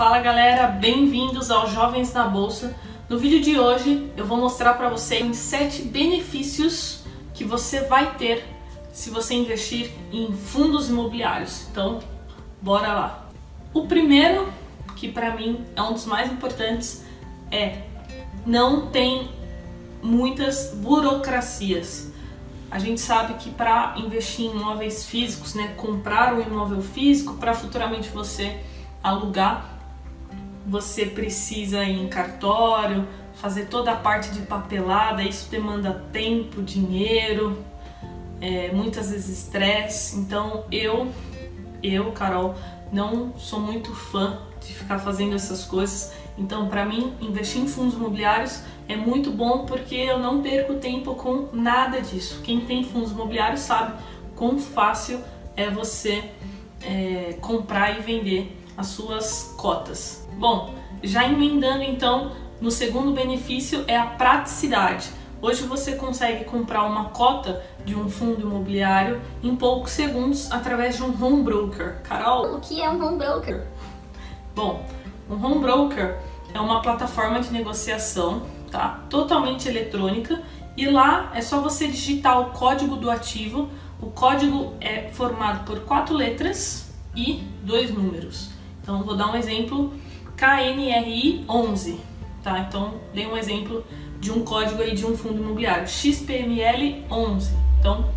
Fala galera, bem-vindos ao Jovens na Bolsa. No vídeo de hoje eu vou mostrar para vocês sete benefícios que você vai ter se você investir em fundos imobiliários. Então, bora lá. O primeiro, que para mim é um dos mais importantes, é não tem muitas burocracias. A gente sabe que para investir em imóveis físicos, né, comprar um imóvel físico para futuramente você alugar, você precisa ir em cartório, fazer toda a parte de papelada, isso demanda tempo, dinheiro, é, muitas vezes estresse. Então eu, eu, Carol, não sou muito fã de ficar fazendo essas coisas. Então, para mim, investir em fundos imobiliários é muito bom porque eu não perco tempo com nada disso. Quem tem fundos imobiliários sabe quão fácil é você é, comprar e vender as suas cotas. Bom, já emendando então no segundo benefício é a praticidade. Hoje você consegue comprar uma cota de um fundo imobiliário em poucos segundos através de um home broker. Carol, o que é um home broker? Bom, um home broker é uma plataforma de negociação, tá? Totalmente eletrônica e lá é só você digitar o código do ativo. O código é formado por quatro letras e dois números. Então vou dar um exemplo KNRI 11, tá? Então dei um exemplo de um código aí de um fundo imobiliário XPML 11. Então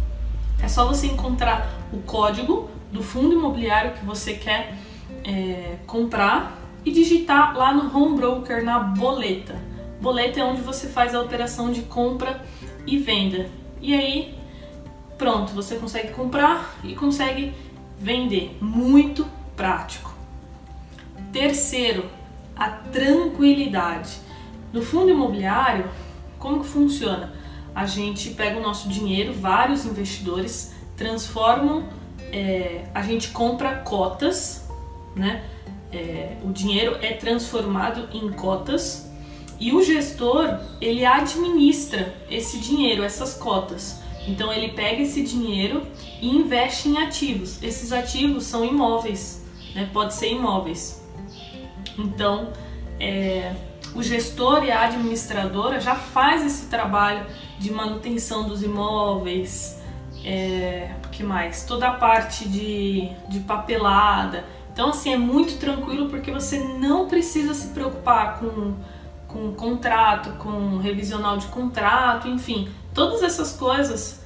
é só você encontrar o código do fundo imobiliário que você quer é, comprar e digitar lá no home broker na boleta. Boleta é onde você faz a operação de compra e venda. E aí, pronto, você consegue comprar e consegue vender. Muito prático. Terceiro, a tranquilidade. No fundo imobiliário, como que funciona? A gente pega o nosso dinheiro, vários investidores transformam, é, a gente compra cotas, né? é, o dinheiro é transformado em cotas e o gestor ele administra esse dinheiro, essas cotas. Então ele pega esse dinheiro e investe em ativos. Esses ativos são imóveis, né? pode ser imóveis. Então é, o gestor e a administradora já faz esse trabalho de manutenção dos imóveis, é, que mais? Toda a parte de, de papelada. Então, assim, é muito tranquilo porque você não precisa se preocupar com, com contrato, com revisional de contrato, enfim, todas essas coisas.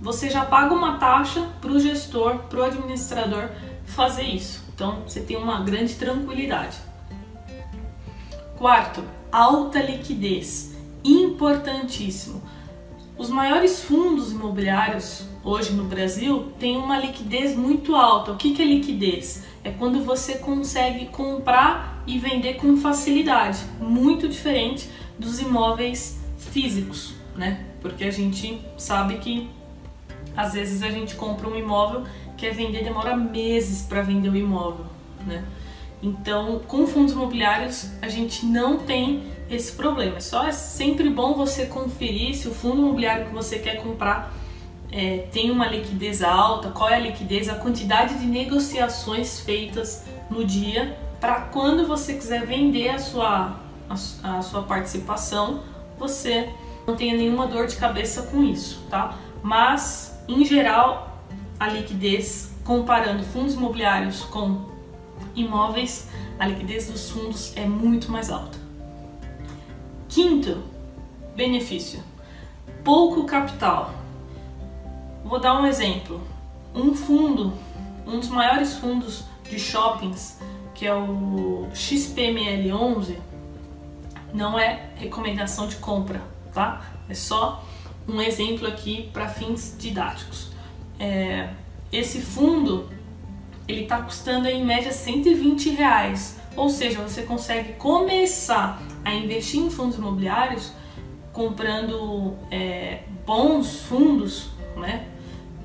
Você já paga uma taxa para o gestor, para o administrador fazer isso. Então, você tem uma grande tranquilidade. Quarto, alta liquidez. Importantíssimo. Os maiores fundos imobiliários hoje no Brasil têm uma liquidez muito alta. O que, é liquidez? É quando você consegue comprar e vender com facilidade, muito diferente dos imóveis físicos, né? Porque a gente sabe que às vezes a gente compra um imóvel, quer vender, demora meses para vender o imóvel, né? Então, com fundos imobiliários, a gente não tem esse problema. Só é sempre bom você conferir se o fundo imobiliário que você quer comprar é, tem uma liquidez alta, qual é a liquidez, a quantidade de negociações feitas no dia, para quando você quiser vender a sua, a, a sua participação, você não tenha nenhuma dor de cabeça com isso, tá? Mas, em geral, a liquidez, comparando fundos imobiliários com imóveis, a liquidez dos fundos é muito mais alta. Quinto benefício: pouco capital. Vou dar um exemplo. Um fundo, um dos maiores fundos de shoppings, que é o XPML11, não é recomendação de compra, tá? É só um exemplo aqui para fins didáticos. É, esse fundo ele está custando em média 120 reais, ou seja, você consegue começar a investir em fundos imobiliários comprando é, bons fundos, né,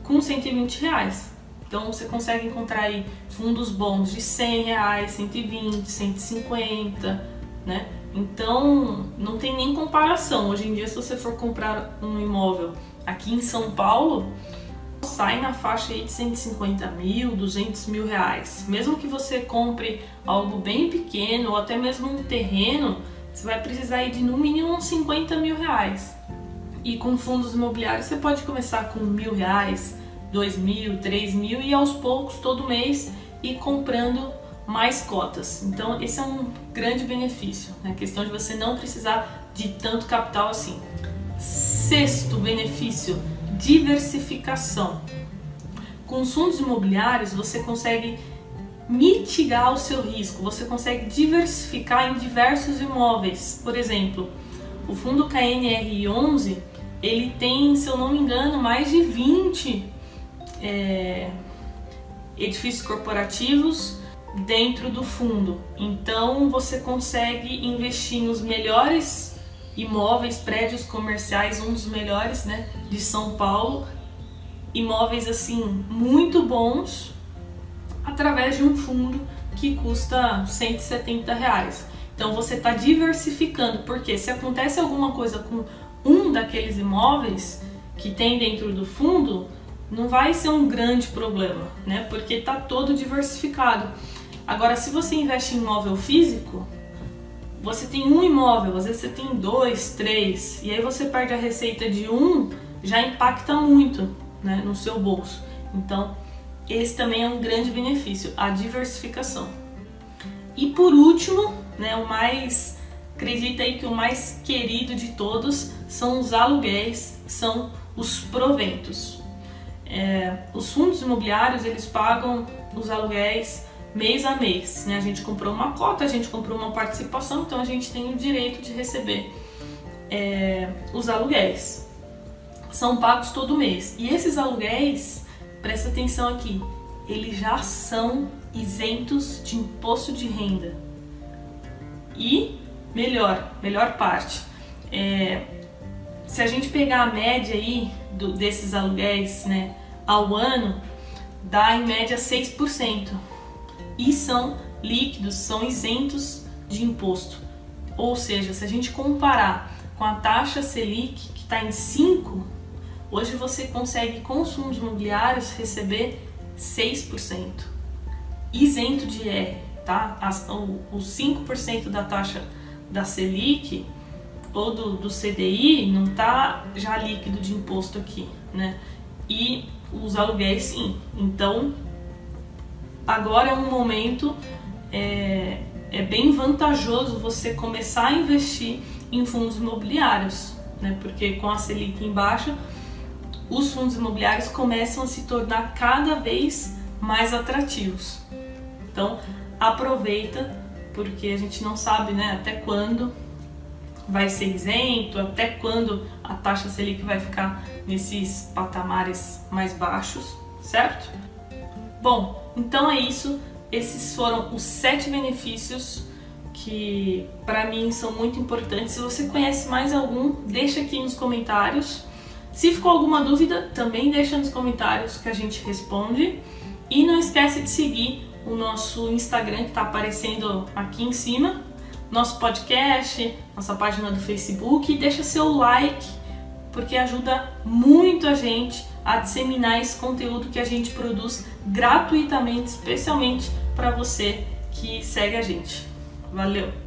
com 120 reais. Então você consegue encontrar aí fundos bons de 100 reais, 120, 150, né? Então não tem nem comparação. Hoje em dia, se você for comprar um imóvel aqui em São Paulo, sai na faixa aí de 150 mil, 200 mil reais. Mesmo que você compre algo bem pequeno ou até mesmo um terreno, você vai precisar aí de no mínimo uns 50 mil reais. E com fundos imobiliários você pode começar com mil reais, dois mil, três mil e aos poucos todo mês ir comprando mais cotas. Então esse é um grande benefício, né? a questão de você não precisar de tanto capital assim. Sexto benefício, diversificação. Com os fundos imobiliários você consegue mitigar o seu risco, você consegue diversificar em diversos imóveis. Por exemplo, o fundo KNR11 ele tem, se eu não me engano, mais de 20 é, edifícios corporativos dentro do fundo. Então você consegue investir nos melhores imóveis, prédios comerciais, um dos melhores, né, de São Paulo, imóveis assim muito bons, através de um fundo que custa 170 reais. Então você está diversificando, porque se acontece alguma coisa com um daqueles imóveis que tem dentro do fundo, não vai ser um grande problema, né? Porque está todo diversificado. Agora, se você investe em imóvel físico, você tem um imóvel, às vezes você tem dois, três, e aí você perde a receita de um, já impacta muito né, no seu bolso. Então, esse também é um grande benefício, a diversificação. E por último, né, o mais, acredita aí que o mais querido de todos são os aluguéis, são os proventos. É, os fundos imobiliários eles pagam os aluguéis mês a mês. Né? A gente comprou uma cota, a gente comprou uma participação, então a gente tem o direito de receber é, os aluguéis. São pagos todo mês. E esses aluguéis, presta atenção aqui, eles já são isentos de imposto de renda. E melhor, melhor parte, é, se a gente pegar a média aí do, desses aluguéis né, ao ano, dá em média 6% e são líquidos, são isentos de imposto. Ou seja, se a gente comparar com a taxa Selic, que está em 5, hoje você consegue com os fundos imobiliários receber 6%, isento de IR, tá? As, o, os 5% da taxa da Selic ou do, do CDI não está já líquido de imposto aqui, né? E os aluguéis sim. Então, agora é um momento é, é bem vantajoso você começar a investir em fundos imobiliários, né? Porque com a Selic em baixa, os fundos imobiliários começam a se tornar cada vez mais atrativos. Então, aproveita, porque a gente não sabe, né, até quando vai ser isento, até quando a taxa Selic vai ficar nesses patamares mais baixos, certo? Bom, então é isso. Esses foram os sete benefícios que para mim são muito importantes. Se você conhece mais algum, deixa aqui nos comentários. Se ficou alguma dúvida, também deixa nos comentários que a gente responde. E não esquece de seguir o nosso Instagram que está aparecendo aqui em cima, nosso podcast, nossa página do Facebook e deixa seu like, porque ajuda muito a gente a disseminar esse conteúdo que a gente produz gratuitamente, especialmente para você que segue a gente. Valeu!